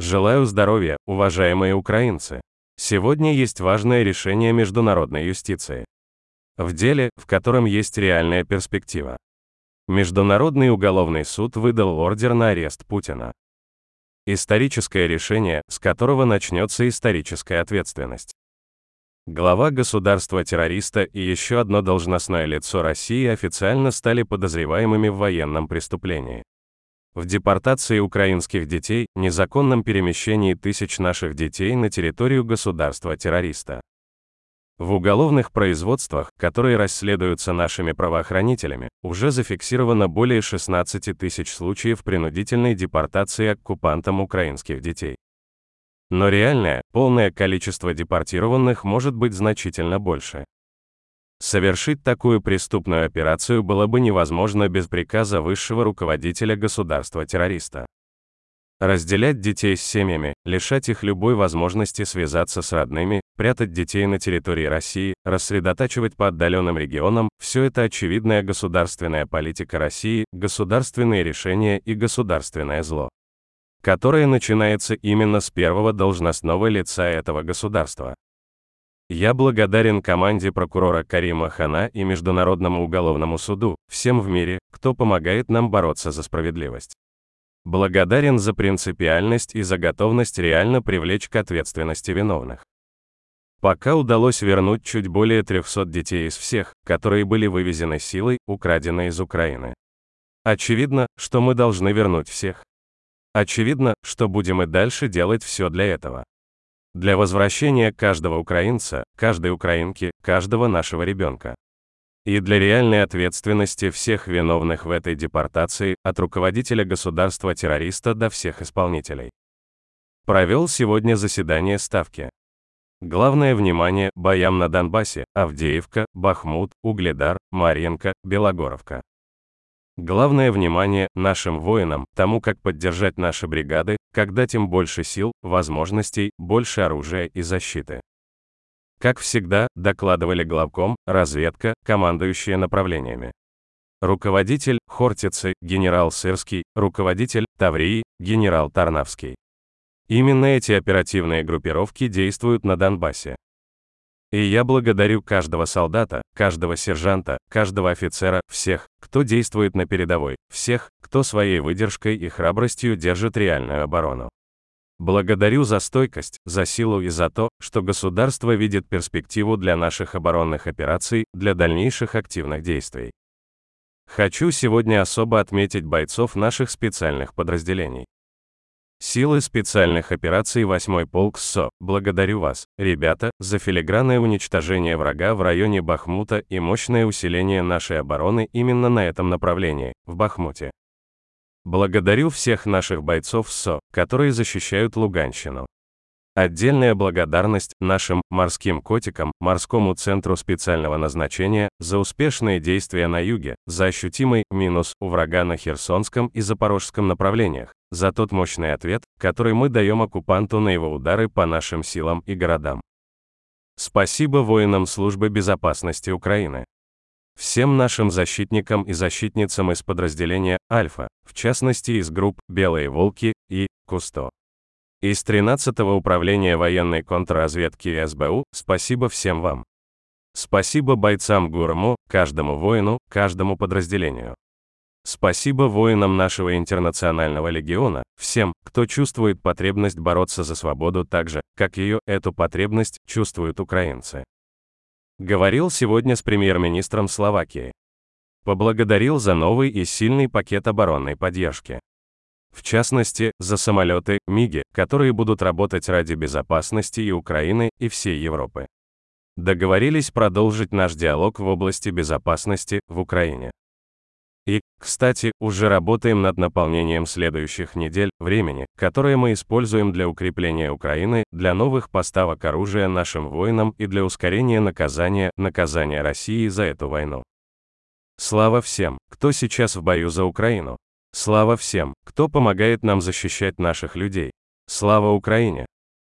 Желаю здоровья, уважаемые украинцы. Сегодня есть важное решение международной юстиции. В деле, в котором есть реальная перспектива. Международный уголовный суд выдал ордер на арест Путина. Историческое решение, с которого начнется историческая ответственность. Глава государства-террориста и еще одно должностное лицо России официально стали подозреваемыми в военном преступлении в депортации украинских детей, незаконном перемещении тысяч наших детей на территорию государства-террориста. В уголовных производствах, которые расследуются нашими правоохранителями, уже зафиксировано более 16 тысяч случаев принудительной депортации оккупантам украинских детей. Но реальное, полное количество депортированных может быть значительно больше. Совершить такую преступную операцию было бы невозможно без приказа высшего руководителя государства-террориста. Разделять детей с семьями, лишать их любой возможности связаться с родными, прятать детей на территории России, рассредотачивать по отдаленным регионам – все это очевидная государственная политика России, государственные решения и государственное зло, которое начинается именно с первого должностного лица этого государства. Я благодарен команде прокурора Карима Хана и Международному уголовному суду, всем в мире, кто помогает нам бороться за справедливость. Благодарен за принципиальность и за готовность реально привлечь к ответственности виновных. Пока удалось вернуть чуть более 300 детей из всех, которые были вывезены силой, украдены из Украины. Очевидно, что мы должны вернуть всех. Очевидно, что будем и дальше делать все для этого. Для возвращения каждого украинца, каждой украинки, каждого нашего ребенка. И для реальной ответственности всех виновных в этой депортации, от руководителя государства-террориста до всех исполнителей. Провел сегодня заседание Ставки. Главное внимание боям на Донбассе, Авдеевка, Бахмут, Угледар, Марьенко, Белогоровка. Главное внимание нашим воинам, тому, как поддержать наши бригады, как дать им больше сил, возможностей, больше оружия и защиты. Как всегда, докладывали главком, разведка, командующие направлениями. Руководитель – Хортицы, генерал Сырский, руководитель – Таврии, генерал Тарнавский. Именно эти оперативные группировки действуют на Донбассе. И я благодарю каждого солдата, каждого сержанта, каждого офицера, всех, кто действует на передовой, всех, кто своей выдержкой и храбростью держит реальную оборону. Благодарю за стойкость, за силу и за то, что государство видит перспективу для наших оборонных операций, для дальнейших активных действий. Хочу сегодня особо отметить бойцов наших специальных подразделений. Силы специальных операций 8 полк СО, благодарю вас, ребята, за филигранное уничтожение врага в районе Бахмута и мощное усиление нашей обороны именно на этом направлении, в Бахмуте. Благодарю всех наших бойцов СО, которые защищают Луганщину. Отдельная благодарность нашим морским котикам, морскому центру специального назначения за успешные действия на юге, за ощутимый минус у врага на Херсонском и Запорожском направлениях, за тот мощный ответ, который мы даем оккупанту на его удары по нашим силам и городам. Спасибо воинам службы безопасности Украины. Всем нашим защитникам и защитницам из подразделения «Альфа», в частности из групп «Белые волки» и «Кусто». Из 13-го управления военной контрразведки СБУ, спасибо всем вам. Спасибо бойцам ГУРМО, каждому воину, каждому подразделению. Спасибо воинам нашего интернационального легиона, всем, кто чувствует потребность бороться за свободу так же, как ее, эту потребность, чувствуют украинцы. Говорил сегодня с премьер-министром Словакии. Поблагодарил за новый и сильный пакет оборонной поддержки. В частности, за самолеты МИГи, которые будут работать ради безопасности и Украины, и всей Европы. Договорились продолжить наш диалог в области безопасности в Украине. Кстати, уже работаем над наполнением следующих недель, времени, которое мы используем для укрепления Украины, для новых поставок оружия нашим воинам и для ускорения наказания, наказания России за эту войну. Слава всем, кто сейчас в бою за Украину. Слава всем, кто помогает нам защищать наших людей. Слава Украине!